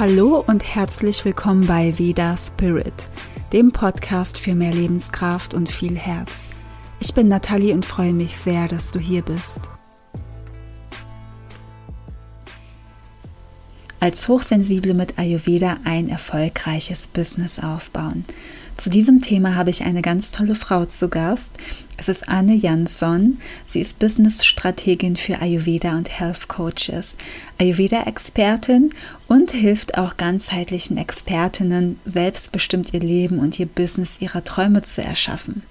Hallo und herzlich willkommen bei Veda Spirit, dem Podcast für mehr Lebenskraft und viel Herz. Ich bin Nathalie und freue mich sehr, dass du hier bist. Als Hochsensible mit Ayurveda ein erfolgreiches Business aufbauen. Zu diesem Thema habe ich eine ganz tolle Frau zu Gast. Es ist Anne Jansson. Sie ist Business-Strategin für Ayurveda und Health Coaches, Ayurveda-Expertin und hilft auch ganzheitlichen Expertinnen, selbstbestimmt ihr Leben und ihr Business ihrer Träume zu erschaffen.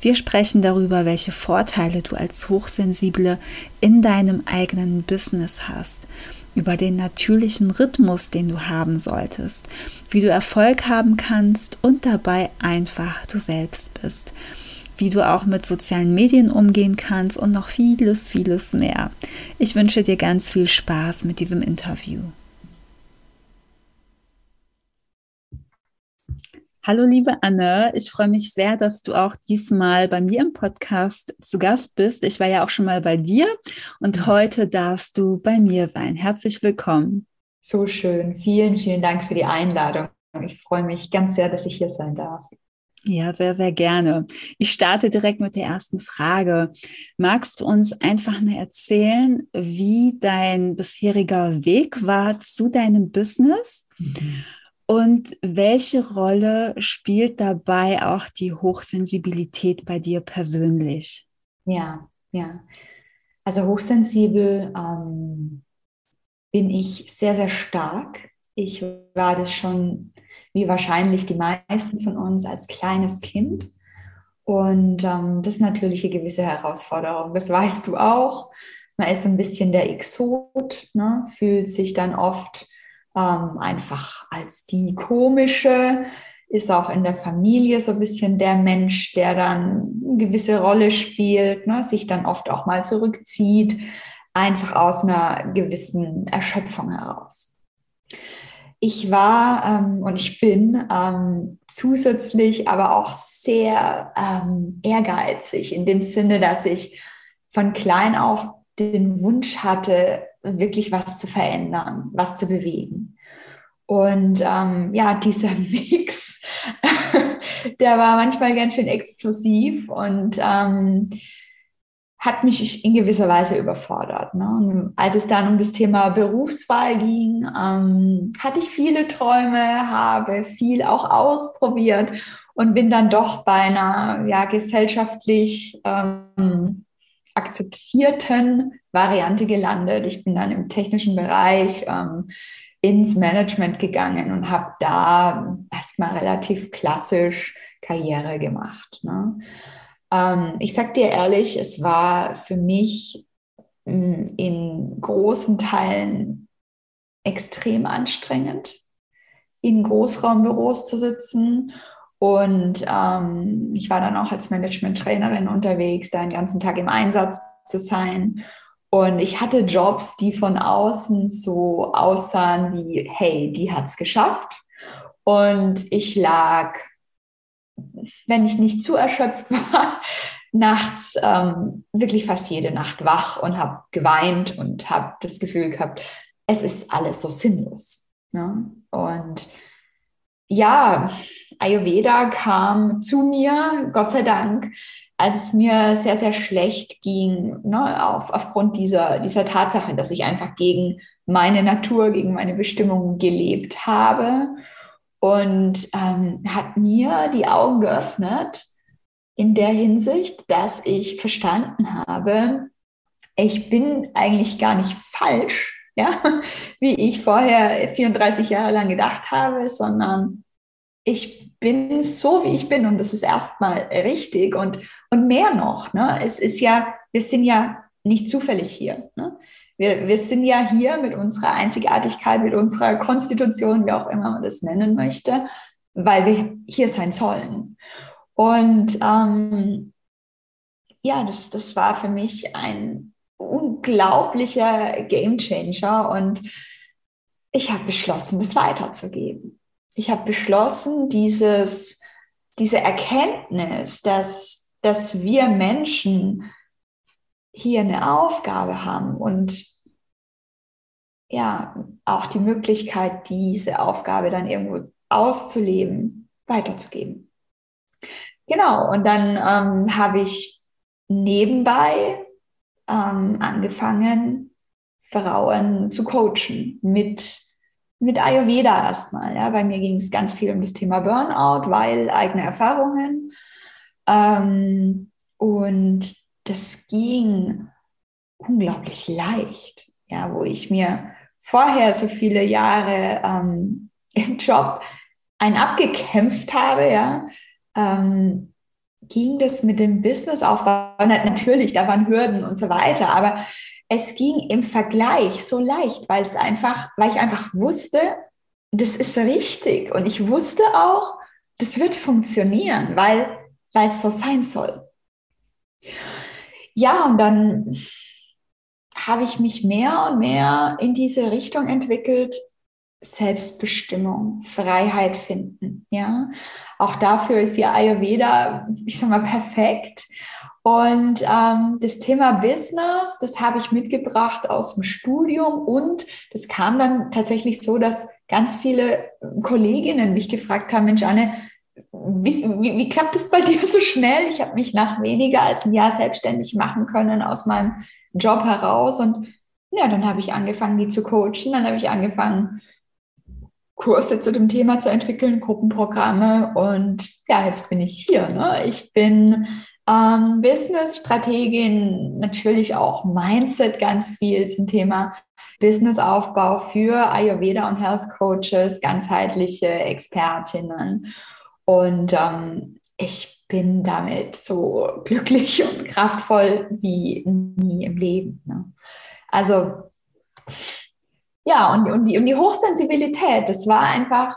Wir sprechen darüber, welche Vorteile du als Hochsensible in deinem eigenen Business hast über den natürlichen Rhythmus, den du haben solltest, wie du Erfolg haben kannst und dabei einfach du selbst bist, wie du auch mit sozialen Medien umgehen kannst und noch vieles, vieles mehr. Ich wünsche dir ganz viel Spaß mit diesem Interview. Hallo liebe Anne, ich freue mich sehr, dass du auch diesmal bei mir im Podcast zu Gast bist. Ich war ja auch schon mal bei dir und heute darfst du bei mir sein. Herzlich willkommen. So schön. Vielen, vielen Dank für die Einladung. Ich freue mich ganz sehr, dass ich hier sein darf. Ja, sehr, sehr gerne. Ich starte direkt mit der ersten Frage. Magst du uns einfach mal erzählen, wie dein bisheriger Weg war zu deinem Business? Mhm und welche Rolle spielt dabei auch die Hochsensibilität bei dir persönlich? Ja, ja. Also hochsensibel ähm, bin ich sehr, sehr stark. Ich war das schon, wie wahrscheinlich die meisten von uns, als kleines Kind. Und ähm, das ist natürlich eine gewisse Herausforderung. Das weißt du auch. Man ist ein bisschen der Exot, ne? fühlt sich dann oft ähm, einfach als die komische, ist auch in der Familie so ein bisschen der Mensch, der dann eine gewisse Rolle spielt, ne, sich dann oft auch mal zurückzieht, einfach aus einer gewissen Erschöpfung heraus. Ich war ähm, und ich bin ähm, zusätzlich aber auch sehr ähm, ehrgeizig in dem Sinne, dass ich von klein auf den Wunsch hatte, wirklich was zu verändern, was zu bewegen. Und ähm, ja, dieser Mix, der war manchmal ganz schön explosiv und ähm, hat mich in gewisser Weise überfordert. Ne? Und als es dann um das Thema Berufswahl ging, ähm, hatte ich viele Träume, habe viel auch ausprobiert und bin dann doch bei einer ja, gesellschaftlich ähm, akzeptierten Variante gelandet. Ich bin dann im technischen Bereich ähm, ins Management gegangen und habe da erstmal relativ klassisch Karriere gemacht. Ne? Ähm, ich sag dir ehrlich, es war für mich hm, in großen Teilen extrem anstrengend, in Großraumbüros zu sitzen und ähm, ich war dann auch als Management-Trainerin unterwegs, da den ganzen Tag im Einsatz zu sein. Und ich hatte Jobs, die von außen so aussahen wie, hey, die hat es geschafft. Und ich lag, wenn ich nicht zu erschöpft war, nachts ähm, wirklich fast jede Nacht wach und habe geweint und habe das Gefühl gehabt, es ist alles so sinnlos. Ne? Und ja, Ayurveda kam zu mir, Gott sei Dank, als es mir sehr, sehr schlecht ging, ne, auf, aufgrund dieser, dieser Tatsache, dass ich einfach gegen meine Natur, gegen meine Bestimmung gelebt habe und ähm, hat mir die Augen geöffnet in der Hinsicht, dass ich verstanden habe, ich bin eigentlich gar nicht falsch, ja, wie ich vorher 34 Jahre lang gedacht habe, sondern ich bin so, wie ich bin und das ist erstmal richtig und, und mehr noch. Ne? Es ist ja, wir sind ja nicht zufällig hier. Ne? Wir, wir sind ja hier mit unserer Einzigartigkeit, mit unserer Konstitution, wie auch immer man das nennen möchte, weil wir hier sein sollen. Und ähm, ja, das, das war für mich ein unglaublicher Gamechanger und ich habe beschlossen, das weiterzugeben. Ich habe beschlossen, dieses, diese Erkenntnis, dass, dass wir Menschen hier eine Aufgabe haben und ja auch die Möglichkeit, diese Aufgabe dann irgendwo auszuleben, weiterzugeben. Genau, und dann ähm, habe ich nebenbei ähm, angefangen, Frauen zu coachen mit, mit Ayurveda erstmal. Ja. Bei mir ging es ganz viel um das Thema Burnout, weil eigene Erfahrungen. Ähm, und das ging unglaublich leicht, ja, wo ich mir vorher so viele Jahre ähm, im Job ein abgekämpft habe, ja, ähm, ging das mit dem Businessaufbau, natürlich, da waren Hürden und so weiter, aber es ging im Vergleich so leicht, weil es einfach, weil ich einfach wusste, das ist richtig und ich wusste auch, das wird funktionieren, weil, weil es so sein soll. Ja, und dann habe ich mich mehr und mehr in diese Richtung entwickelt, Selbstbestimmung, Freiheit finden. Ja, auch dafür ist ja Ayurveda, ich sag mal, perfekt. Und ähm, das Thema Business, das habe ich mitgebracht aus dem Studium und das kam dann tatsächlich so, dass ganz viele Kolleginnen mich gefragt haben, Mensch, Anne, wie, wie, wie klappt es bei dir so schnell? Ich habe mich nach weniger als ein Jahr selbstständig machen können aus meinem Job heraus und ja, dann habe ich angefangen, die zu coachen, dann habe ich angefangen, Kurse zu dem Thema zu entwickeln, Gruppenprogramme und ja, jetzt bin ich hier. Ne? Ich bin ähm, Business-Strategin, natürlich auch Mindset ganz viel zum Thema Businessaufbau für Ayurveda und Health Coaches, ganzheitliche Expertinnen. Und ähm, ich bin damit so glücklich und kraftvoll wie nie im Leben. Ne? Also ja, und, und, die, und die Hochsensibilität, das war einfach,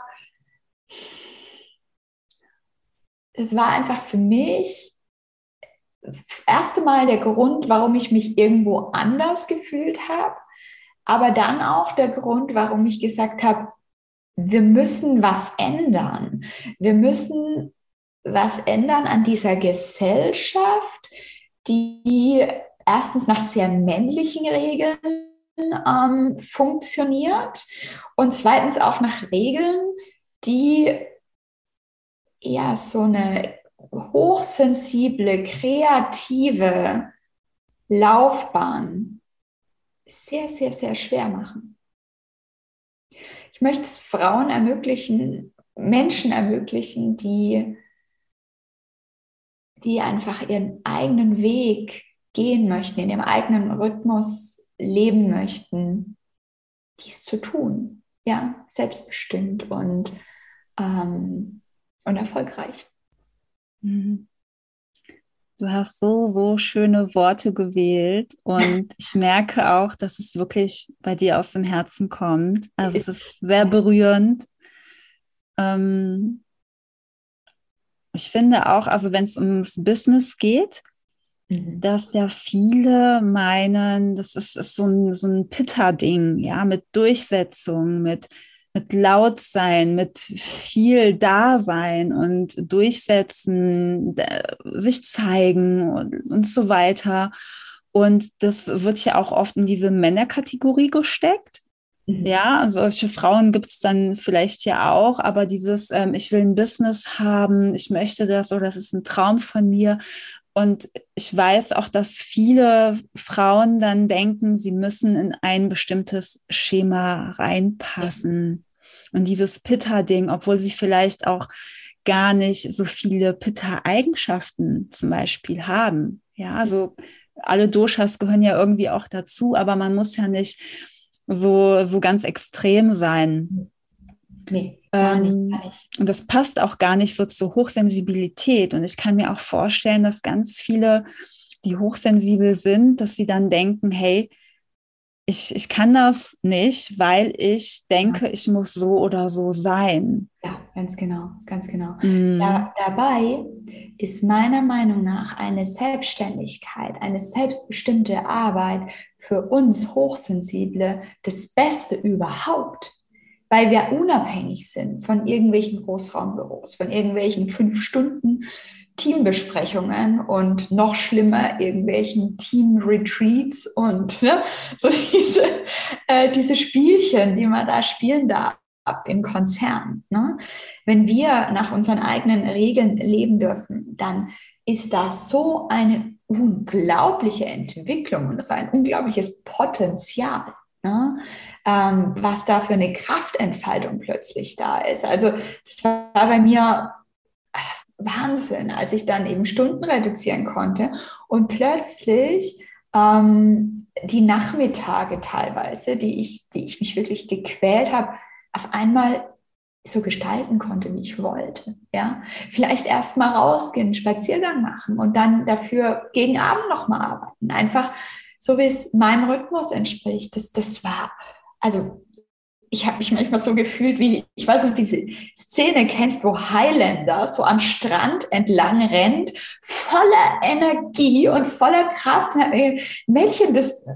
es war einfach für mich das erste Mal der Grund, warum ich mich irgendwo anders gefühlt habe, aber dann auch der Grund, warum ich gesagt habe, wir müssen was ändern. Wir müssen was ändern an dieser Gesellschaft, die erstens nach sehr männlichen Regeln ähm, funktioniert und zweitens auch nach Regeln, die ja so eine hochsensible, kreative Laufbahn sehr, sehr, sehr schwer machen. Ich möchte es Frauen ermöglichen, Menschen ermöglichen, die, die einfach ihren eigenen Weg gehen möchten, in ihrem eigenen Rhythmus leben möchten, dies zu tun. Ja, selbstbestimmt und, ähm, und erfolgreich. Mhm. Du hast so, so schöne Worte gewählt und ich merke auch, dass es wirklich bei dir aus dem Herzen kommt. Also es ist sehr berührend. Ähm, ich finde auch, also wenn es ums Business geht, Mhm. dass ja viele meinen, das ist, ist so ein, so ein Pitter-Ding, ja, mit Durchsetzung, mit, mit Lautsein, mit viel Dasein und Durchsetzen, sich zeigen und, und so weiter. Und das wird ja auch oft in diese Männerkategorie gesteckt. Mhm. Ja, also solche Frauen gibt es dann vielleicht ja auch, aber dieses, ähm, ich will ein Business haben, ich möchte das oder das ist ein Traum von mir. Und ich weiß auch, dass viele Frauen dann denken, sie müssen in ein bestimmtes Schema reinpassen. Und dieses Pitta-Ding, obwohl sie vielleicht auch gar nicht so viele Pitta-Eigenschaften zum Beispiel haben. Ja, also alle Doshas gehören ja irgendwie auch dazu, aber man muss ja nicht so, so ganz extrem sein. Nee, gar nicht, ähm, gar nicht. Und das passt auch gar nicht so zur Hochsensibilität. Und ich kann mir auch vorstellen, dass ganz viele, die hochsensibel sind, dass sie dann denken, hey, ich, ich kann das nicht, weil ich denke, ja. ich muss so oder so sein. Ja, ganz genau, ganz genau. Mhm. Da, dabei ist meiner Meinung nach eine Selbstständigkeit, eine selbstbestimmte Arbeit für uns Hochsensible das Beste überhaupt weil wir unabhängig sind von irgendwelchen Großraumbüros, von irgendwelchen fünf Stunden Teambesprechungen und noch schlimmer irgendwelchen Team-Retreats und ne, so diese, äh, diese Spielchen, die man da spielen darf im Konzern. Ne? Wenn wir nach unseren eigenen Regeln leben dürfen, dann ist das so eine unglaubliche Entwicklung und so ein unglaubliches Potenzial. Ne? Ähm, was da für eine Kraftentfaltung plötzlich da ist. Also das war bei mir Wahnsinn, als ich dann eben Stunden reduzieren konnte und plötzlich ähm, die Nachmittage teilweise, die ich, die ich mich wirklich gequält habe, auf einmal so gestalten konnte, wie ich wollte. Ja, vielleicht erst mal rausgehen, einen Spaziergang machen und dann dafür gegen Abend noch mal arbeiten. Einfach so, wie es meinem Rhythmus entspricht. Das, das war, also ich habe mich manchmal so gefühlt, wie, ich weiß nicht, diese Szene kennst, wo Highlander so am Strand entlang rennt, voller Energie und voller Kraft. Mädchen, das,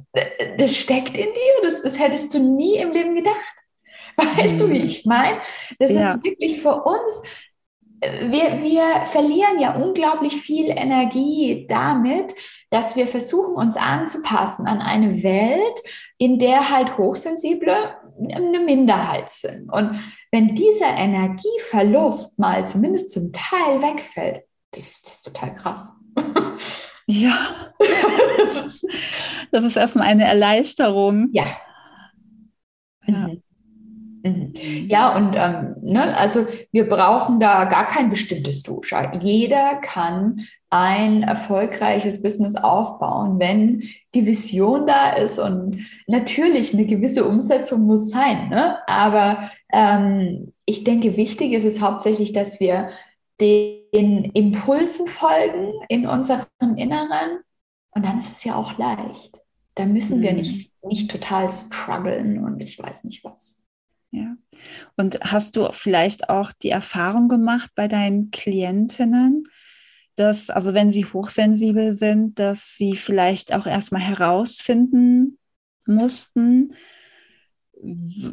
das steckt in dir, das, das hättest du nie im Leben gedacht. Weißt mhm. du, wie mhm. ich meine? Das ja. ist wirklich für uns wir, wir verlieren ja unglaublich viel Energie damit, dass wir versuchen, uns anzupassen an eine Welt, in der halt Hochsensible eine Minderheit sind. Und wenn dieser Energieverlust mal zumindest zum Teil wegfällt, das ist, das ist total krass. Ja, das ist, das ist erstmal eine Erleichterung. Ja. ja. Mhm. Mhm. Ja, und ähm, ne, also wir brauchen da gar kein bestimmtes Dosha. Jeder kann ein erfolgreiches Business aufbauen, wenn die Vision da ist. Und natürlich eine gewisse Umsetzung muss sein. Ne? Aber ähm, ich denke, wichtig ist es hauptsächlich, dass wir den Impulsen folgen in unserem Inneren. Und dann ist es ja auch leicht. Da müssen mhm. wir nicht, nicht total strugglen und ich weiß nicht was. Ja. Und hast du vielleicht auch die Erfahrung gemacht bei deinen Klientinnen, dass, also wenn sie hochsensibel sind, dass sie vielleicht auch erstmal herausfinden mussten,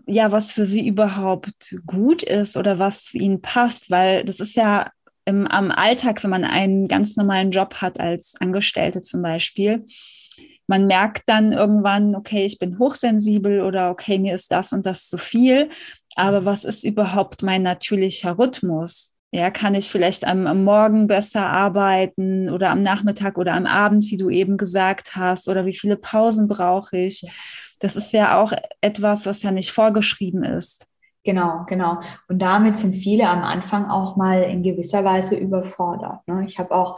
ja, was für sie überhaupt gut ist oder was ihnen passt, weil das ist ja im, am Alltag, wenn man einen ganz normalen Job hat als Angestellte zum Beispiel, man merkt dann irgendwann, okay, ich bin hochsensibel oder okay, mir ist das und das zu viel. Aber was ist überhaupt mein natürlicher Rhythmus? Ja, kann ich vielleicht am, am, Morgen besser arbeiten oder am Nachmittag oder am Abend, wie du eben gesagt hast, oder wie viele Pausen brauche ich? Das ist ja auch etwas, was ja nicht vorgeschrieben ist. Genau, genau. Und damit sind viele am Anfang auch mal in gewisser Weise überfordert. Ne? Ich habe auch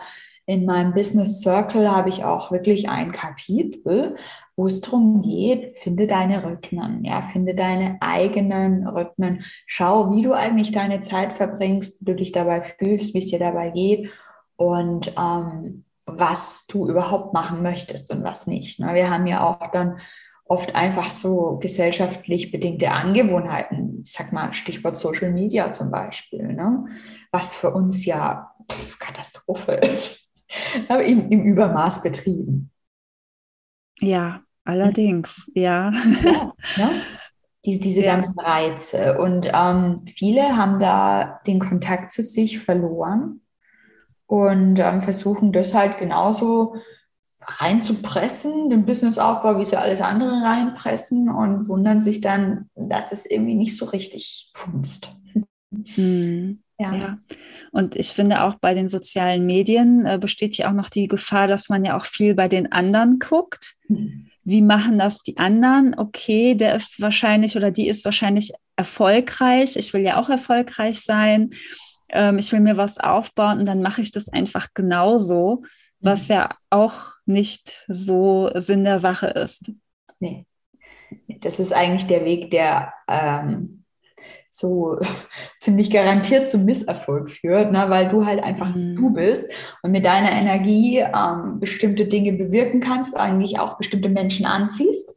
in meinem Business Circle habe ich auch wirklich ein Kapitel, wo es darum geht, finde deine Rhythmen, ja, finde deine eigenen Rhythmen. Schau, wie du eigentlich deine Zeit verbringst, wie du dich dabei fühlst, wie es dir dabei geht und ähm, was du überhaupt machen möchtest und was nicht. Ne? Wir haben ja auch dann oft einfach so gesellschaftlich bedingte Angewohnheiten. Ich sag mal, Stichwort Social Media zum Beispiel, ne? was für uns ja pff, Katastrophe ist aber im, im Übermaß betrieben. Ja, allerdings, ja. ja, ja. Diese, diese ja. ganzen Reize. Und ähm, viele haben da den Kontakt zu sich verloren und ähm, versuchen das halt genauso reinzupressen, den Businessaufbau, wie sie alles andere reinpressen und wundern sich dann, dass es irgendwie nicht so richtig funzt. Hm. Ja. ja. Und ich finde auch bei den sozialen Medien äh, besteht ja auch noch die Gefahr, dass man ja auch viel bei den anderen guckt. Mhm. Wie machen das die anderen? Okay, der ist wahrscheinlich oder die ist wahrscheinlich erfolgreich. Ich will ja auch erfolgreich sein. Ähm, ich will mir was aufbauen und dann mache ich das einfach genauso, was mhm. ja auch nicht so Sinn der Sache ist. Nee. Das ist eigentlich der Weg, der ähm so ziemlich garantiert zum Misserfolg führt, ne? weil du halt einfach mhm. du bist und mit deiner Energie ähm, bestimmte Dinge bewirken kannst, eigentlich auch bestimmte Menschen anziehst.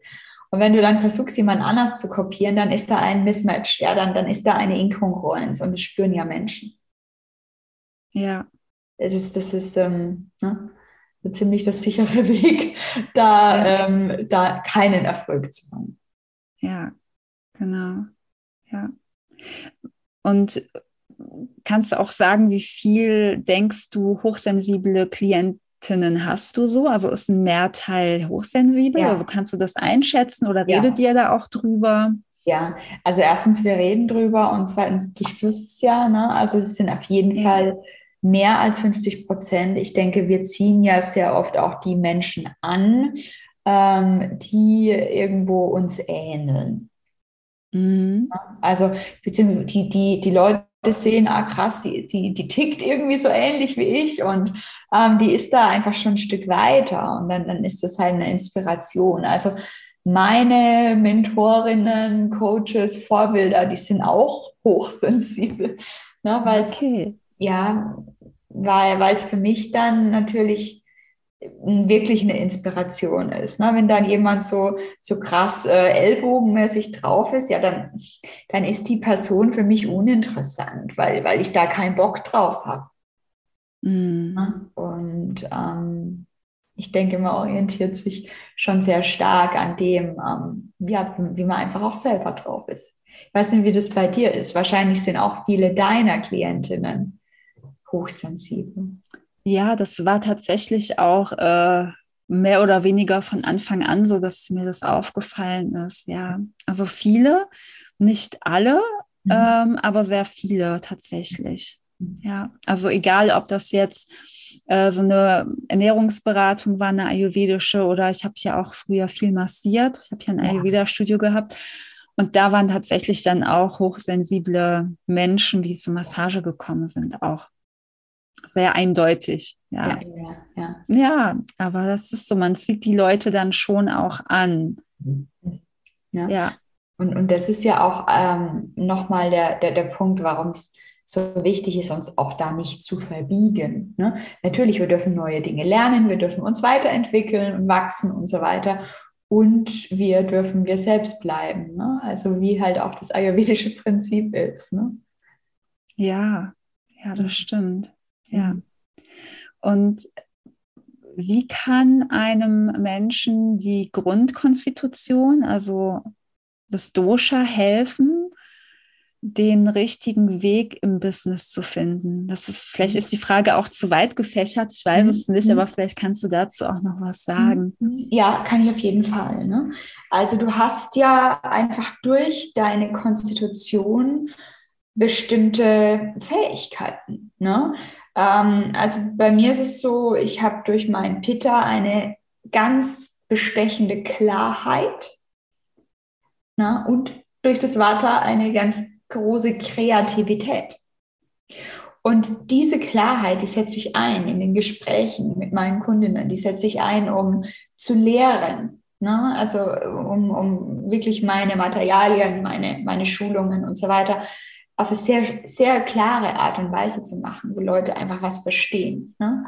Und wenn du dann versuchst, jemand anders zu kopieren, dann ist da ein Mismatch, ja, dann, dann ist da eine Inkongruenz und das spüren ja Menschen. Ja. Das ist, das ist ähm, ne? so ziemlich das sichere Weg, da, ja. ähm, da keinen Erfolg zu haben. Ja, genau. Ja. Und kannst du auch sagen, wie viel denkst du hochsensible Klientinnen hast du so? Also ist ein Mehrteil hochsensibel? Ja. Also kannst du das einschätzen oder redet ja. ihr da auch drüber? Ja, also erstens, wir reden drüber und zweitens, du spürst es ja, ne? Also es sind auf jeden ja. Fall mehr als 50 Prozent. Ich denke, wir ziehen ja sehr oft auch die Menschen an, ähm, die irgendwo uns ähneln. Mhm. Also, beziehungsweise die, die, die Leute sehen, ah krass, die, die, die tickt irgendwie so ähnlich wie ich und ähm, die ist da einfach schon ein Stück weiter und dann, dann ist das halt eine Inspiration. Also meine Mentorinnen, Coaches, Vorbilder, die sind auch hochsensibel, ne, weil okay. ja, weil es für mich dann natürlich wirklich eine Inspiration ist. Ne? Wenn dann jemand so, so krass äh, ellbogenmäßig drauf ist, ja, dann, dann ist die Person für mich uninteressant, weil, weil ich da keinen Bock drauf habe. Mm. Ne? Und ähm, ich denke, man orientiert sich schon sehr stark an dem, ähm, ja, wie man einfach auch selber drauf ist. Ich weiß nicht, wie das bei dir ist. Wahrscheinlich sind auch viele deiner Klientinnen hochsensibel. Ja, das war tatsächlich auch äh, mehr oder weniger von Anfang an so, dass mir das aufgefallen ist. Ja, also viele, nicht alle, mhm. ähm, aber sehr viele tatsächlich. Mhm. Ja, also egal, ob das jetzt äh, so eine Ernährungsberatung war, eine ayurvedische oder ich habe ja auch früher viel massiert. Ich habe ja ein Ayurveda-Studio gehabt. Und da waren tatsächlich dann auch hochsensible Menschen, die zur Massage gekommen sind, auch sehr eindeutig. Ja. Ja, ja, ja. aber das ist so, man zieht die Leute dann schon auch an. Ja. ja. Und, und das ist ja auch ähm, nochmal der, der, der Punkt, warum es so wichtig ist, uns auch da nicht zu verbiegen. Ne? Natürlich, wir dürfen neue Dinge lernen, wir dürfen uns weiterentwickeln und wachsen und so weiter. Und wir dürfen wir selbst bleiben. Ne? Also wie halt auch das ayurvedische Prinzip ist. Ne? Ja, ja, das stimmt. Ja. Mhm. Und wie kann einem Menschen die Grundkonstitution, also das Dosha, helfen, den richtigen Weg im Business zu finden? Das ist, vielleicht ist die Frage auch zu weit gefächert, ich weiß es nicht, mhm. aber vielleicht kannst du dazu auch noch was sagen. Mhm. Ja, kann ich auf jeden Fall. Ne? Also du hast ja einfach durch deine Konstitution bestimmte Fähigkeiten. Ne? Ähm, also bei mir ist es so, ich habe durch meinen Pitta eine ganz bestechende Klarheit na, und durch das Vata eine ganz große Kreativität. Und diese Klarheit, die setze ich ein in den Gesprächen mit meinen Kundinnen, die setze ich ein, um zu lehren, ne? also um, um wirklich meine Materialien, meine, meine Schulungen und so weiter auf eine sehr, sehr klare Art und Weise zu machen, wo Leute einfach was verstehen. Ne?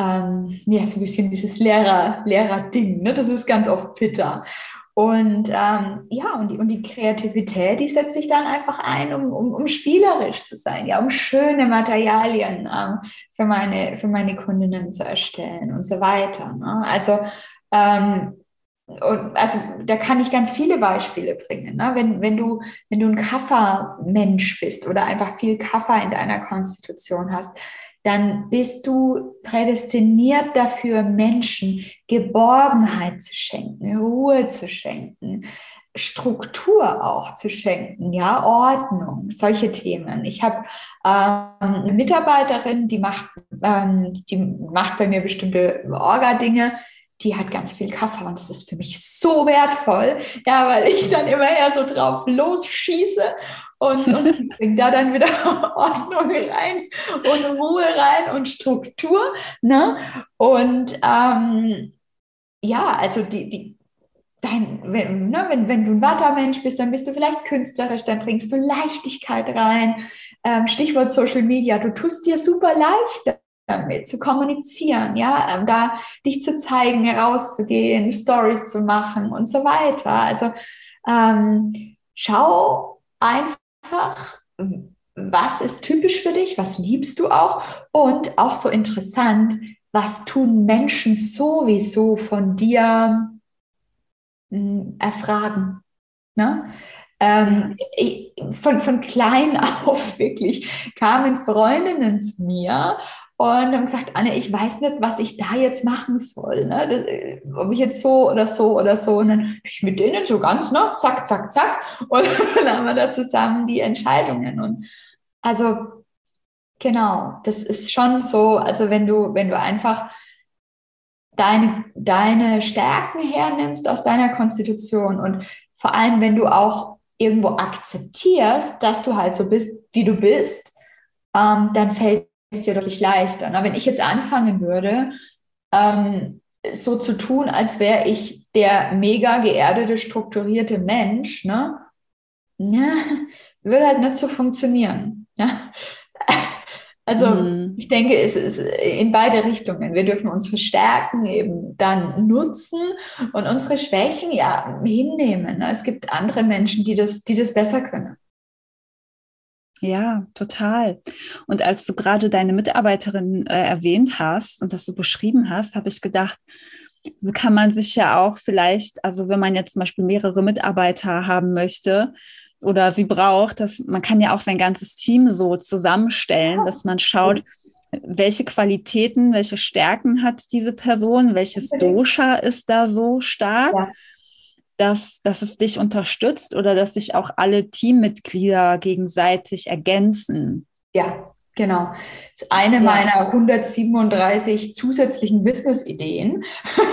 Ähm, ja, so ein bisschen dieses Lehrer, Lehrer-Ding, ne? das ist ganz oft Pitter. Und ähm, ja, und die, und die Kreativität, die setzt sich dann einfach ein, um, um, um spielerisch zu sein, ja, um schöne Materialien ähm, für, meine, für meine Kundinnen zu erstellen und so weiter. Ne? Also ähm, und also da kann ich ganz viele Beispiele bringen. Ne? Wenn, wenn, du, wenn du ein Kaffermensch bist oder einfach viel Kaffer in deiner Konstitution hast, dann bist du prädestiniert dafür, Menschen Geborgenheit zu schenken, Ruhe zu schenken, Struktur auch zu schenken, ja, Ordnung, solche Themen. Ich habe ähm, eine Mitarbeiterin, die macht, ähm, die macht bei mir bestimmte Orga-Dinge die hat ganz viel Kaffee und das ist für mich so wertvoll, ja, weil ich dann immer eher so drauf losschieße und, und bringe da dann wieder Ordnung rein und Ruhe rein und Struktur. Ne? Und ähm, ja, also die, die, dein, wenn, ne, wenn, wenn du ein Vata-Mensch bist, dann bist du vielleicht künstlerisch, dann bringst du Leichtigkeit rein. Ähm, Stichwort Social Media, du tust dir super leicht damit, zu kommunizieren, ja, ähm, da dich zu zeigen, herauszugehen, Stories zu machen und so weiter. Also ähm, schau einfach, was ist typisch für dich, was liebst du auch und auch so interessant, was tun Menschen sowieso von dir mh, hm, erfragen. Ne? Ähm, ich, von, von klein auf wirklich kamen Freundinnen zu mir und haben gesagt, Anne, ich weiß nicht, was ich da jetzt machen soll. Ne? Das, äh, ob ich jetzt so oder so oder so. Und dann ich mit denen so ganz, ne? zack, zack, zack. Und dann haben wir da zusammen die Entscheidungen. Und also genau, das ist schon so, also wenn du, wenn du einfach deine, deine Stärken hernimmst aus deiner Konstitution und vor allem, wenn du auch irgendwo akzeptierst, dass du halt so bist, wie du bist, ähm, dann fällt es dir deutlich leichter. Na, wenn ich jetzt anfangen würde, ähm, so zu tun, als wäre ich der mega geerdete, strukturierte Mensch, ne? Ja, würde halt nicht so funktionieren. Ja? Also mhm. ich denke, es ist in beide Richtungen. Wir dürfen uns verstärken, eben dann nutzen und unsere Schwächen ja hinnehmen. Ne? Es gibt andere Menschen, die das, die das besser können. Ja, total. Und als du gerade deine Mitarbeiterin äh, erwähnt hast und das so beschrieben hast, habe ich gedacht, so kann man sich ja auch vielleicht, also wenn man jetzt zum Beispiel mehrere Mitarbeiter haben möchte, oder sie braucht, dass man kann ja auch sein ganzes Team so zusammenstellen, dass man schaut, welche Qualitäten, welche Stärken hat diese Person, welches Dosha ist da so stark, ja. Dass, dass es dich unterstützt oder dass sich auch alle Teammitglieder gegenseitig ergänzen. Ja, Genau. Eine ja. meiner 137 zusätzlichen Business-Ideen,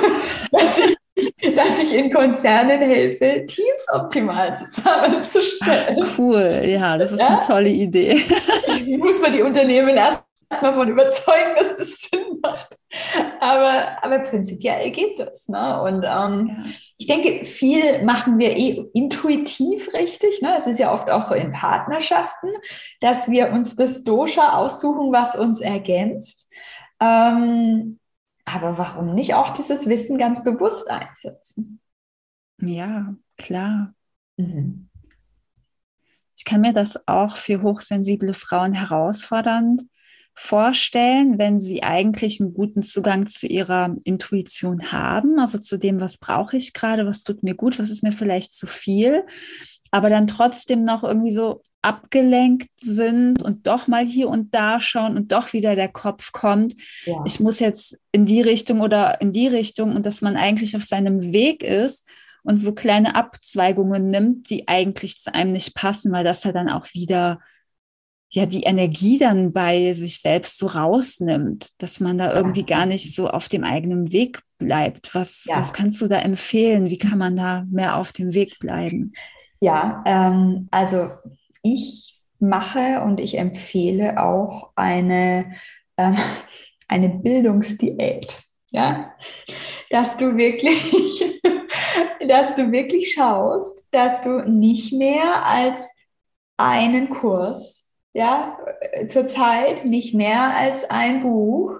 dass ich dass ich in Konzernen helfe, Teams optimal zusammenzustellen. Ach, cool, ja, das ist ja? eine tolle Idee. Ich muss man die Unternehmen erst mal von überzeugen, dass das Sinn macht. Aber, aber prinzipiell geht das. Ne? Und ähm, ja. ich denke, viel machen wir eh intuitiv richtig. Ne? Es ist ja oft auch so in Partnerschaften, dass wir uns das Dosha aussuchen, was uns ergänzt. Ähm, aber warum nicht auch dieses Wissen ganz bewusst einsetzen? Ja, klar. Mhm. Ich kann mir das auch für hochsensible Frauen herausfordernd vorstellen, wenn sie eigentlich einen guten Zugang zu ihrer Intuition haben, also zu dem, was brauche ich gerade, was tut mir gut, was ist mir vielleicht zu viel, aber dann trotzdem noch irgendwie so abgelenkt sind und doch mal hier und da schauen und doch wieder der Kopf kommt, ja. ich muss jetzt in die Richtung oder in die Richtung und dass man eigentlich auf seinem Weg ist und so kleine Abzweigungen nimmt, die eigentlich zu einem nicht passen, weil das ja dann auch wieder ja die Energie dann bei sich selbst so rausnimmt, dass man da irgendwie gar nicht so auf dem eigenen Weg bleibt. Was, ja. was kannst du da empfehlen? Wie kann man da mehr auf dem Weg bleiben? Ja, ähm, also ich mache und ich empfehle auch eine, ähm, eine Bildungsdiät. Ja, dass du wirklich, dass du wirklich schaust, dass du nicht mehr als einen Kurs, ja, zurzeit nicht mehr als ein Buch,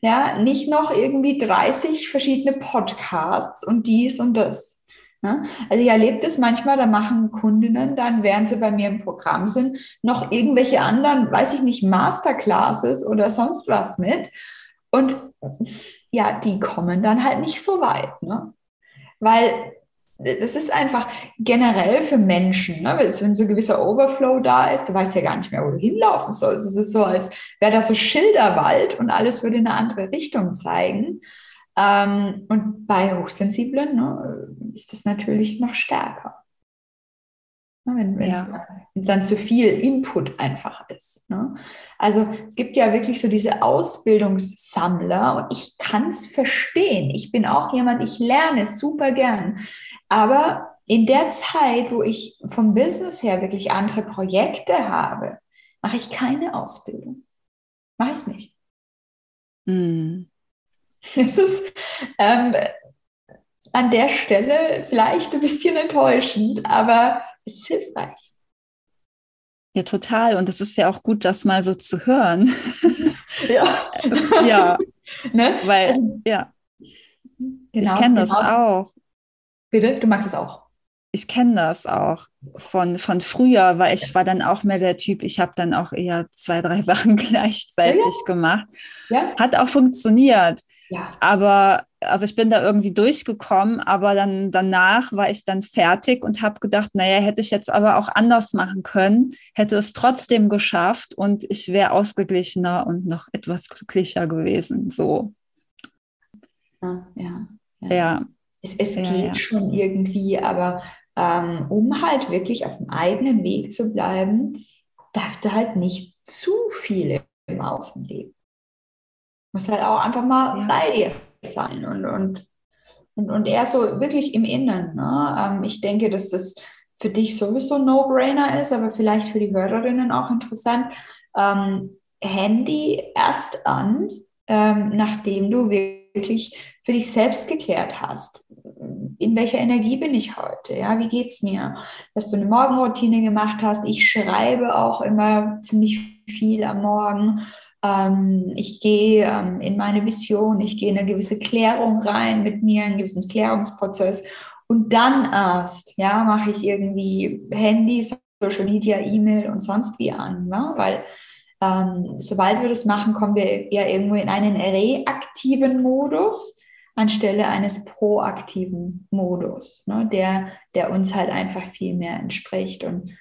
ja, nicht noch irgendwie 30 verschiedene Podcasts und dies und das, Ne? Also ich erlebe das manchmal, da machen Kundinnen dann, während sie bei mir im Programm sind, noch irgendwelche anderen, weiß ich nicht, Masterclasses oder sonst was mit. Und ja, die kommen dann halt nicht so weit. Ne? Weil das ist einfach generell für Menschen, ne? wenn so ein gewisser Overflow da ist, du weißt ja gar nicht mehr, wo du hinlaufen sollst. Es ist so, als wäre da so Schilderwald und alles würde in eine andere Richtung zeigen. Ähm, und bei Hochsensiblen ne, ist das natürlich noch stärker. Ne, wenn es ja. dann, dann, zu viel Input einfach ist. Ne? Also es gibt ja wirklich so diese Ausbildungssammler und ich kann es verstehen. Ich bin auch jemand, ich lerne super gern. Aber in der Zeit, wo ich vom Business her wirklich andere Projekte habe, mache ich keine Ausbildung. Mache ich nicht. Mm. Es ist ähm, an der Stelle vielleicht ein bisschen enttäuschend, aber es ist hilfreich. Ja, total. Und es ist ja auch gut, das mal so zu hören. Ja. ja. Ne? Weil, also, ja. Genau, ich kenne das genau. auch. Bitte, du magst es auch ich kenne das auch von, von früher, weil ich war dann auch mehr der Typ, ich habe dann auch eher zwei, drei Sachen gleichzeitig ja, ja. gemacht. Ja. Hat auch funktioniert. Ja. Aber also ich bin da irgendwie durchgekommen, aber dann danach war ich dann fertig und habe gedacht, naja, hätte ich jetzt aber auch anders machen können, hätte es trotzdem geschafft und ich wäre ausgeglichener und noch etwas glücklicher gewesen. So. Ja, ja. Ja. ja. Es, es ja, geht schon irgendwie, aber ähm, um halt wirklich auf dem eigenen Weg zu bleiben, darfst du halt nicht zu viel im Außen leben. Muss halt auch einfach mal ja. bei dir sein und, und, und, und eher so wirklich im Innen. Ne? Ähm, ich denke, dass das für dich sowieso No-Brainer ist, aber vielleicht für die Hörerinnen auch interessant. Ähm, Handy erst an, ähm, nachdem du wirklich für dich selbst geklärt hast. In welcher Energie bin ich heute? Ja, wie geht's mir? Dass du eine Morgenroutine gemacht hast. Ich schreibe auch immer ziemlich viel am Morgen. Ähm, ich gehe ähm, in meine Vision, ich gehe in eine gewisse Klärung rein mit mir, einen gewissen Klärungsprozess. Und dann erst, ja, mache ich irgendwie Handy, Social Media, E-Mail und sonst wie an, ne? weil ähm, sobald wir das machen, kommen wir ja irgendwo in einen reaktiven Modus anstelle eines proaktiven Modus, ne? der, der uns halt einfach viel mehr entspricht und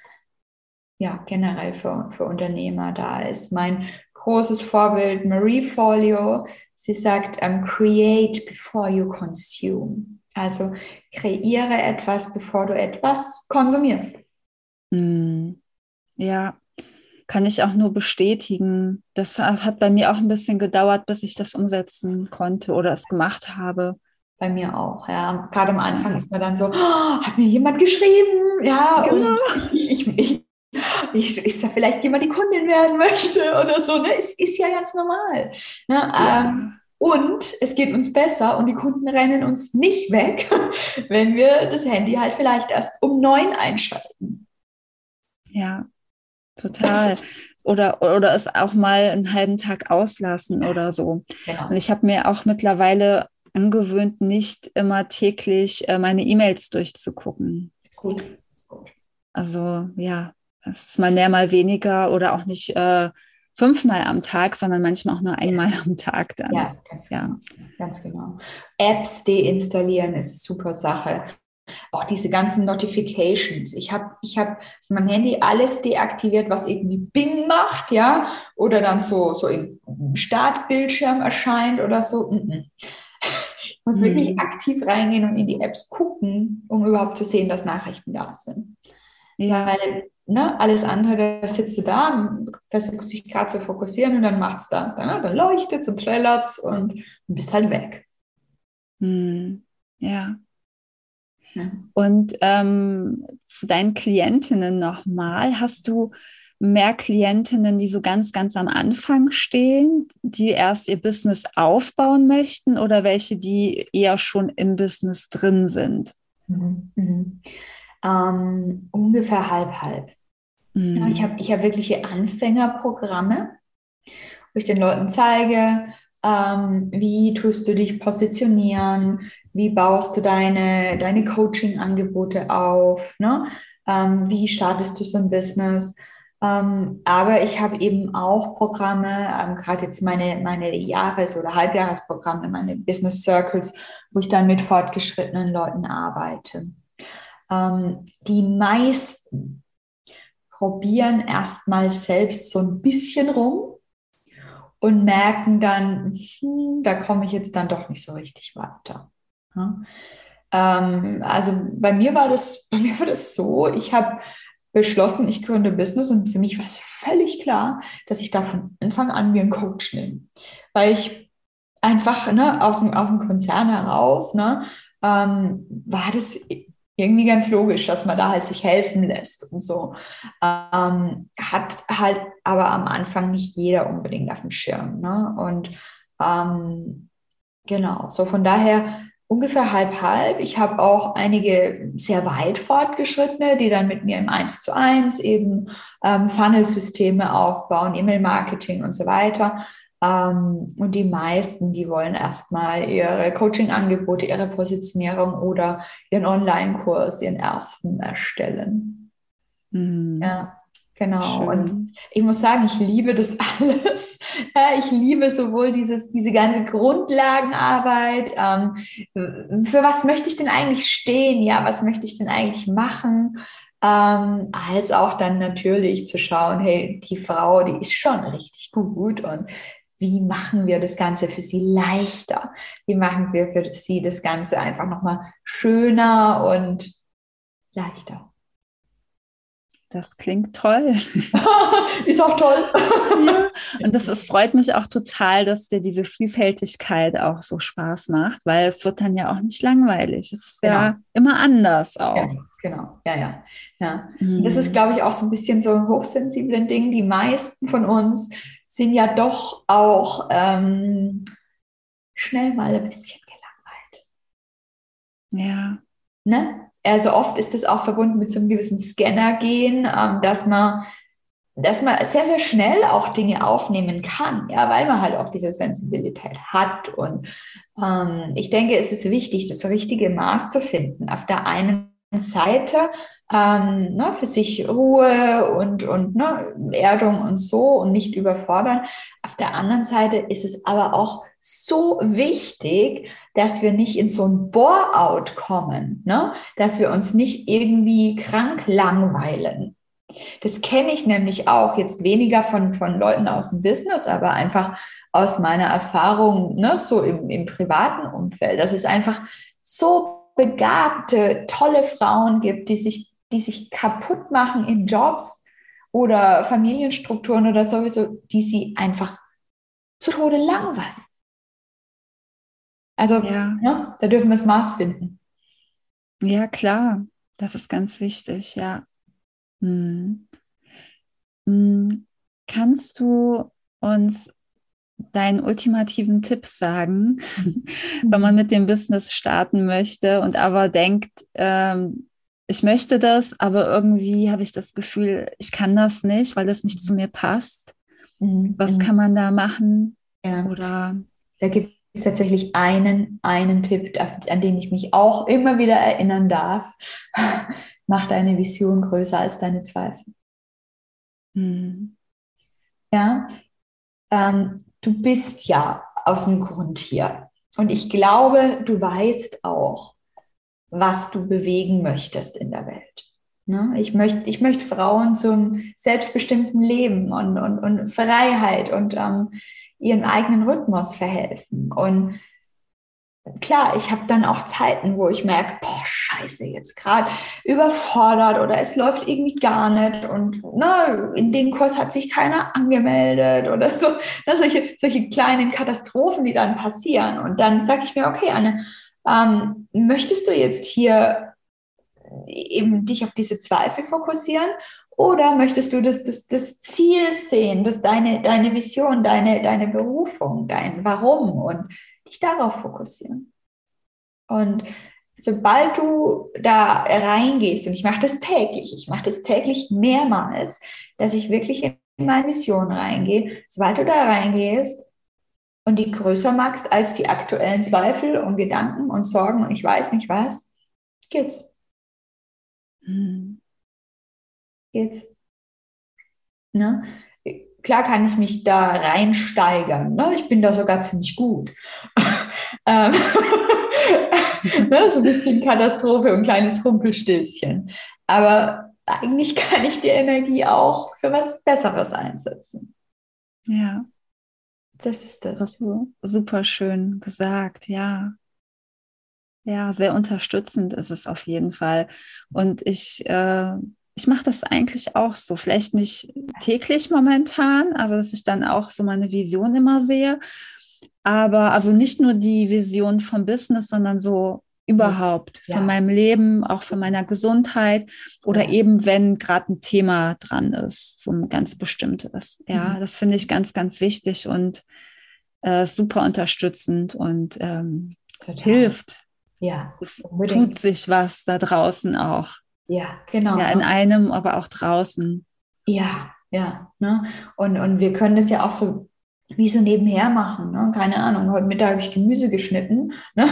ja, generell für, für Unternehmer da ist. Mein großes Vorbild Marie Folio. Sie sagt, um, create before you consume. Also kreiere etwas, bevor du etwas konsumierst. Hm. Ja, kann ich auch nur bestätigen. Das hat bei mir auch ein bisschen gedauert, bis ich das umsetzen konnte oder es gemacht habe. Bei mir auch, ja. Gerade am Anfang ist man dann so, oh, hat mir jemand geschrieben, ja, genau. ich, ich, ich, ich, ist da vielleicht jemand die Kundin werden möchte oder so. Ne? Es ist ja ganz normal. Ne? Ja. Ähm, und es geht uns besser und die Kunden rennen uns nicht weg, wenn wir das Handy halt vielleicht erst um neun einschalten. Ja, total. Oder, oder es auch mal einen halben Tag auslassen oder so. Genau. Und ich habe mir auch mittlerweile angewöhnt, nicht immer täglich äh, meine E-Mails durchzugucken. Gut. Gut. Also ja, es ist mal mehr, mal weniger oder auch nicht äh, fünfmal am Tag, sondern manchmal auch nur einmal am Tag dann. Ja, ganz, ja. Genau. ganz genau. Apps deinstallieren ist eine super Sache. Auch diese ganzen Notifications. Ich habe ich hab auf meinem Handy alles deaktiviert, was irgendwie Bing macht, ja, oder dann so, so im Startbildschirm erscheint oder so. Ich muss mhm. wirklich aktiv reingehen und in die Apps gucken, um überhaupt zu sehen, dass Nachrichten da sind. Ja. Weil ne, alles andere, da sitzt du da, versuchst dich gerade zu fokussieren und dann macht es dann. Ne? Dann leuchtet es und trällert es und du bist halt weg. Hm. Ja. Ja. Und ähm, zu deinen Klientinnen nochmal, hast du mehr Klientinnen, die so ganz, ganz am Anfang stehen, die erst ihr Business aufbauen möchten oder welche, die eher schon im Business drin sind? Mhm. Mhm. Ähm, ungefähr halb, halb. Mhm. Ja, ich habe ich hab wirkliche Anfängerprogramme, wo ich den Leuten zeige, ähm, wie tust du dich positionieren, wie baust du deine, deine Coaching-Angebote auf, ne? Ähm, wie startest du so ein Business. Ähm, aber ich habe eben auch Programme, ähm, gerade jetzt meine, meine Jahres- oder Halbjahresprogramme, meine Business Circles, wo ich dann mit fortgeschrittenen Leuten arbeite. Ähm, die meisten probieren erstmal selbst so ein bisschen rum und merken dann, hm, da komme ich jetzt dann doch nicht so richtig weiter. Ähm, also bei mir war das, bei mir war das so, ich habe beschlossen, ich gründe Business und für mich war es völlig klar, dass ich da von Anfang an mir einen Coach nehme, weil ich einfach ne, aus, dem, aus dem Konzern heraus ne, ähm, war das irgendwie ganz logisch, dass man da halt sich helfen lässt und so. Ähm, hat halt aber am Anfang nicht jeder unbedingt auf dem Schirm. Ne? Und ähm, genau, so von daher ungefähr halb halb. Ich habe auch einige sehr weit fortgeschrittene, die dann mit mir im 1 zu 1 eben ähm, Funnelsysteme aufbauen, E-Mail-Marketing und so weiter. Ähm, und die meisten, die wollen erstmal ihre Coaching-Angebote, ihre Positionierung oder ihren Online-Kurs, ihren ersten erstellen. Mhm. Ja, Genau. Schön. Und ich muss sagen, ich liebe das alles. ich liebe sowohl dieses, diese ganze Grundlagenarbeit. Ähm, für was möchte ich denn eigentlich stehen? Ja, was möchte ich denn eigentlich machen? Ähm, als auch dann natürlich zu schauen, hey, die Frau, die ist schon richtig gut und wie machen wir das Ganze für sie leichter? Wie machen wir für sie das Ganze einfach nochmal schöner und leichter? Das klingt toll. ist auch toll. ja. Und das ist, freut mich auch total, dass dir diese Vielfältigkeit auch so Spaß macht, weil es wird dann ja auch nicht langweilig. Es ist genau. ja immer anders auch. Ja, genau, ja, ja. ja. Mhm. Das ist, glaube ich, auch so ein bisschen so ein hochsensiblen Ding. Die meisten von uns sind ja doch auch ähm, schnell mal ein bisschen gelangweilt. Ja. Ne? Also oft ist es auch verbunden mit so einem gewissen Scanner-Gehen, ähm, dass man dass man sehr, sehr schnell auch Dinge aufnehmen kann, ja, weil man halt auch diese Sensibilität hat. Und ähm, ich denke, es ist wichtig, das richtige Maß zu finden. Auf der einen Seite ähm, ne, für sich Ruhe und, und ne, Erdung und so und nicht überfordern. Auf der anderen Seite ist es aber auch so wichtig, dass wir nicht in so ein Bore-out kommen, ne? dass wir uns nicht irgendwie krank langweilen. Das kenne ich nämlich auch jetzt weniger von, von Leuten aus dem Business, aber einfach aus meiner Erfahrung, ne, so im, im privaten Umfeld, dass es einfach so begabte, tolle Frauen gibt, die sich, die sich kaputt machen in Jobs oder Familienstrukturen oder sowieso, die sie einfach zu Tode langweilen. Also ja. ja da dürfen wir das Maß finden. Ja, klar, das ist ganz wichtig, ja. Hm. Hm. Kannst du uns deinen ultimativen Tipp sagen, wenn man mit dem Business starten möchte und aber denkt, ähm, ich möchte das, aber irgendwie habe ich das Gefühl, ich kann das nicht, weil es nicht zu mir passt. Mhm. Was mhm. kann man da machen? Ja. Oder da gibt es tatsächlich einen, einen Tipp, an den ich mich auch immer wieder erinnern darf. Mach deine Vision größer als deine Zweifel. Mhm. Ja, ähm, du bist ja aus dem Grund hier. Und ich glaube, du weißt auch, was du bewegen möchtest in der Welt. Ne? Ich möchte, ich möchte Frauen zum selbstbestimmten Leben und, und, und Freiheit und ähm, ihren eigenen Rhythmus verhelfen. Und klar, ich habe dann auch Zeiten, wo ich merke, boah, scheiße, jetzt gerade überfordert oder es läuft irgendwie gar nicht und ne, in den Kurs hat sich keiner angemeldet oder so. Ne, solche, solche kleinen Katastrophen, die dann passieren. Und dann sage ich mir, okay, Anne, ähm, möchtest du jetzt hier eben dich auf diese Zweifel fokussieren oder möchtest du das, das, das Ziel sehen, das deine, deine Vision, deine, deine Berufung, dein Warum und dich darauf fokussieren? Und sobald du da reingehst, und ich mache das täglich, ich mache das täglich mehrmals, dass ich wirklich in meine Mission reingehe, sobald du da reingehst und die größer machst als die aktuellen Zweifel und Gedanken und Sorgen und ich weiß nicht was, geht's. Hm. Geht's. Ne? Klar kann ich mich da reinsteigern. Ne? Ich bin da sogar ziemlich gut. Ähm, ne, so ein bisschen Katastrophe und kleines Rumpelstilzchen. Aber eigentlich kann ich die Energie auch für was Besseres einsetzen. Ja. Das ist das. Das hast du super schön gesagt, ja. Ja, sehr unterstützend ist es auf jeden Fall. Und ich, äh, ich mache das eigentlich auch so. Vielleicht nicht täglich momentan, also dass ich dann auch so meine Vision immer sehe. Aber also nicht nur die Vision vom Business, sondern so überhaupt ja. von meinem Leben, auch von meiner Gesundheit oder ja. eben wenn gerade ein Thema dran ist, so ein ganz bestimmtes. Ja, mhm. das finde ich ganz, ganz wichtig und äh, super unterstützend und ähm, hilft. Ja, es tut sich was da draußen auch. Ja, genau. Ja, in einem, aber auch draußen. Ja, ja. Ne? Und, und wir können das ja auch so wie so nebenher machen. Ne? Keine Ahnung, heute Mittag habe ich Gemüse geschnitten ne?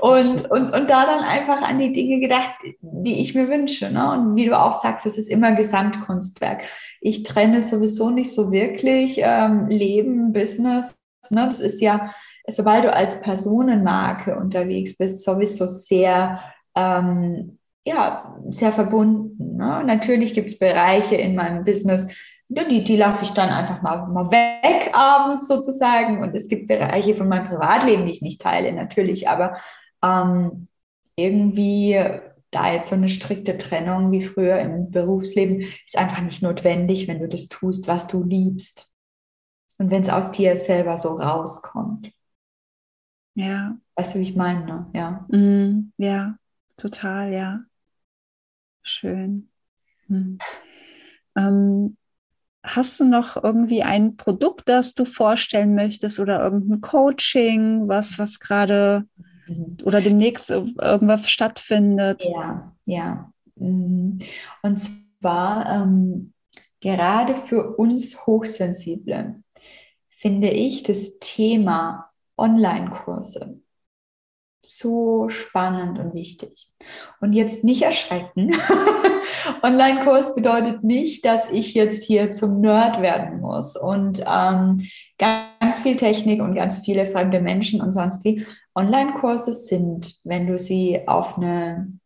und, und, und da dann einfach an die Dinge gedacht, die ich mir wünsche. Ne? Und wie du auch sagst, es ist immer Gesamtkunstwerk. Ich trenne sowieso nicht so wirklich ähm, Leben, Business. Ne? Das ist ja, sobald du als Personenmarke unterwegs bist, sowieso sehr ähm, ja, sehr verbunden. Ne? Natürlich gibt es Bereiche in meinem Business, die, die lasse ich dann einfach mal, mal weg abends sozusagen. Und es gibt Bereiche von meinem Privatleben, die ich nicht teile, natürlich. Aber ähm, irgendwie da jetzt so eine strikte Trennung wie früher im Berufsleben ist einfach nicht notwendig, wenn du das tust, was du liebst. Und wenn es aus dir selber so rauskommt. Ja. Weißt du, wie ich meine? Ne? Ja. Mm, ja, total, ja. Schön. Hm. Ähm, Hast du noch irgendwie ein Produkt, das du vorstellen möchtest oder irgendein Coaching, was, was gerade mhm. oder demnächst irgendwas stattfindet? Ja, ja. Mhm. Und zwar ähm, gerade für uns Hochsensible finde ich das Thema Online-Kurse so spannend und wichtig. Und jetzt nicht erschrecken. Online-Kurs bedeutet nicht, dass ich jetzt hier zum Nerd werden muss und ähm, ganz viel Technik und ganz viele fremde Menschen und sonst wie. Online-Kurse sind, wenn du sie auf eine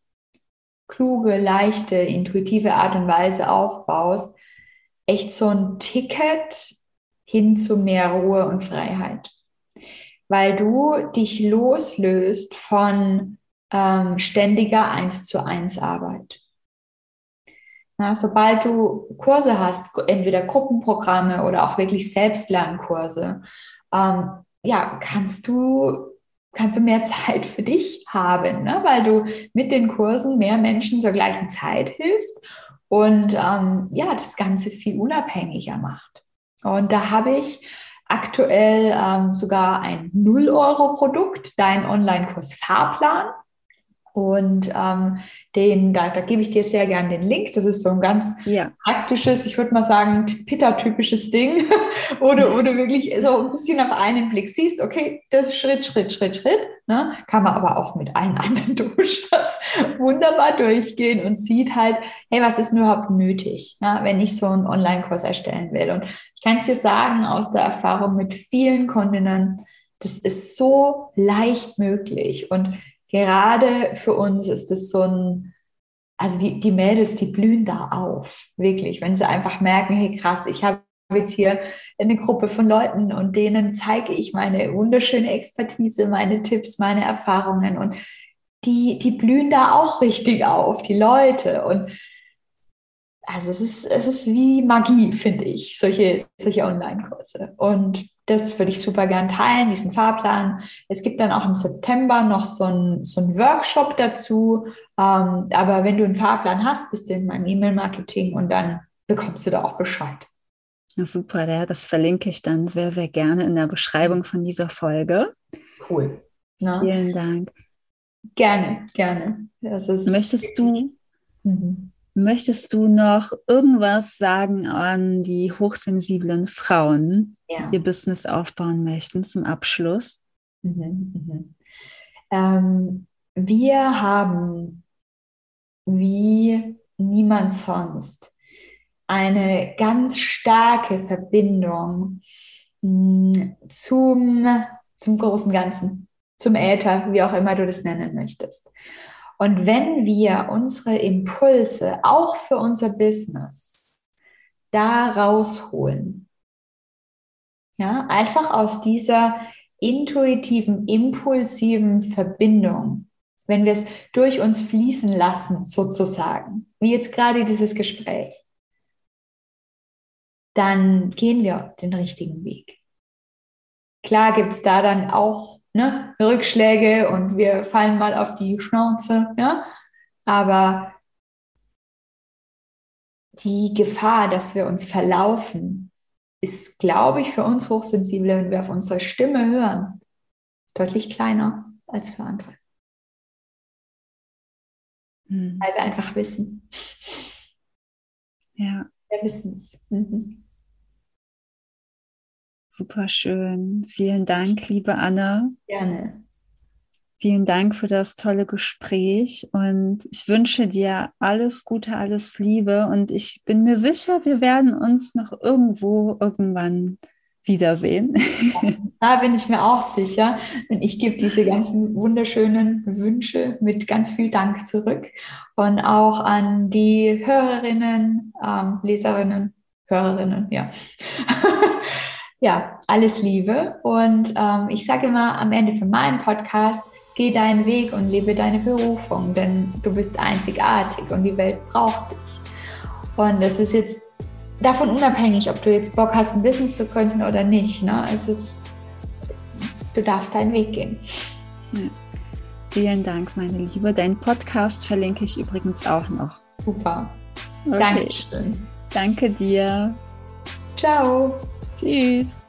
kluge, leichte, intuitive Art und Weise aufbaust, echt so ein Ticket hin zu mehr Ruhe und Freiheit weil du dich loslöst von ähm, ständiger Eins zu eins Arbeit. Na, sobald du Kurse hast, entweder Gruppenprogramme oder auch wirklich Selbstlernkurse, ähm, ja, kannst du kannst du mehr Zeit für dich haben, ne? weil du mit den Kursen mehr Menschen zur gleichen Zeit hilfst und ähm, ja, das Ganze viel unabhängiger macht. Und da habe ich aktuell ähm, sogar ein 0-Euro-Produkt, dein Online-Kurs Fahrplan. Und ähm, den, da, da gebe ich dir sehr gern den Link. Das ist so ein ganz ja. praktisches, ich würde mal sagen, Pitta-typisches Ding, wo, du, wo du wirklich so ein bisschen auf einen Blick siehst, okay, das ist Schritt, Schritt, Schritt, Schritt. Ne? Kann man aber auch mit allen anderen Duschers wunderbar durchgehen und sieht halt, hey, was ist überhaupt nötig, ne? wenn ich so einen Online-Kurs erstellen will. Und ich kann es dir sagen, aus der Erfahrung mit vielen Kundinnen, das ist so leicht möglich. Und gerade für uns ist es so ein, also die, die Mädels, die blühen da auf, wirklich, wenn sie einfach merken, hey krass, ich habe jetzt hier eine Gruppe von Leuten und denen zeige ich meine wunderschöne Expertise, meine Tipps, meine Erfahrungen und die, die blühen da auch richtig auf, die Leute. Und also es ist, es ist wie Magie, finde ich, solche, solche Online-Kurse. Und das würde ich super gern teilen, diesen Fahrplan. Es gibt dann auch im September noch so einen so Workshop dazu. Ähm, aber wenn du einen Fahrplan hast, bist du in meinem E-Mail-Marketing und dann bekommst du da auch Bescheid. Super, ja, das verlinke ich dann sehr, sehr gerne in der Beschreibung von dieser Folge. Cool. Na? Vielen Dank. Gerne, gerne. Möchtest du? Mhm. Möchtest du noch irgendwas sagen an die hochsensiblen Frauen, ja. die ihr Business aufbauen möchten zum Abschluss? Mhm, mhm. Ähm, wir haben wie niemand sonst eine ganz starke Verbindung mh, hm, zum, zum großen Ganzen, zum Äther, wie auch immer du das nennen möchtest. Und wenn wir unsere Impulse auch für unser Business da rausholen, ja, einfach aus dieser intuitiven, impulsiven Verbindung, wenn wir es durch uns fließen lassen, sozusagen, wie jetzt gerade dieses Gespräch, dann gehen wir den richtigen Weg. Klar gibt es da dann auch ne, Rückschläge und wir fallen mal auf die Schnauze, ja. Aber die Gefahr, dass wir uns verlaufen, ist, glaube ich, für uns Hochsensible, wenn wir auf unsere Stimme hören, deutlich kleiner als für andere. Hm. Weil wir einfach wissen. Ja. Wir wissen es. Mhm. Super schön. Vielen Dank, liebe Anne. Gerne. Vielen Dank für das tolle Gespräch und ich wünsche dir alles Gute, alles Liebe und ich bin mir sicher, wir werden uns noch irgendwo irgendwann wiedersehen. Da bin ich mir auch sicher. Und ich gebe diese ganzen wunderschönen Wünsche mit ganz viel Dank zurück. Und auch an die Hörerinnen, ähm, Leserinnen, Hörerinnen, ja. ja, alles Liebe. Und ähm, ich sage immer am Ende von meinem Podcast, geh deinen Weg und lebe deine Berufung, denn du bist einzigartig und die Welt braucht dich. Und das ist jetzt davon unabhängig, ob du jetzt Bock hast, ein Business zu gründen oder nicht. Ne? Es ist, du darfst deinen Weg gehen. Ja. Vielen Dank, meine Liebe. Deinen Podcast verlinke ich übrigens auch noch. Super. Okay. Dankeschön. Danke dir. Ciao. Tschüss.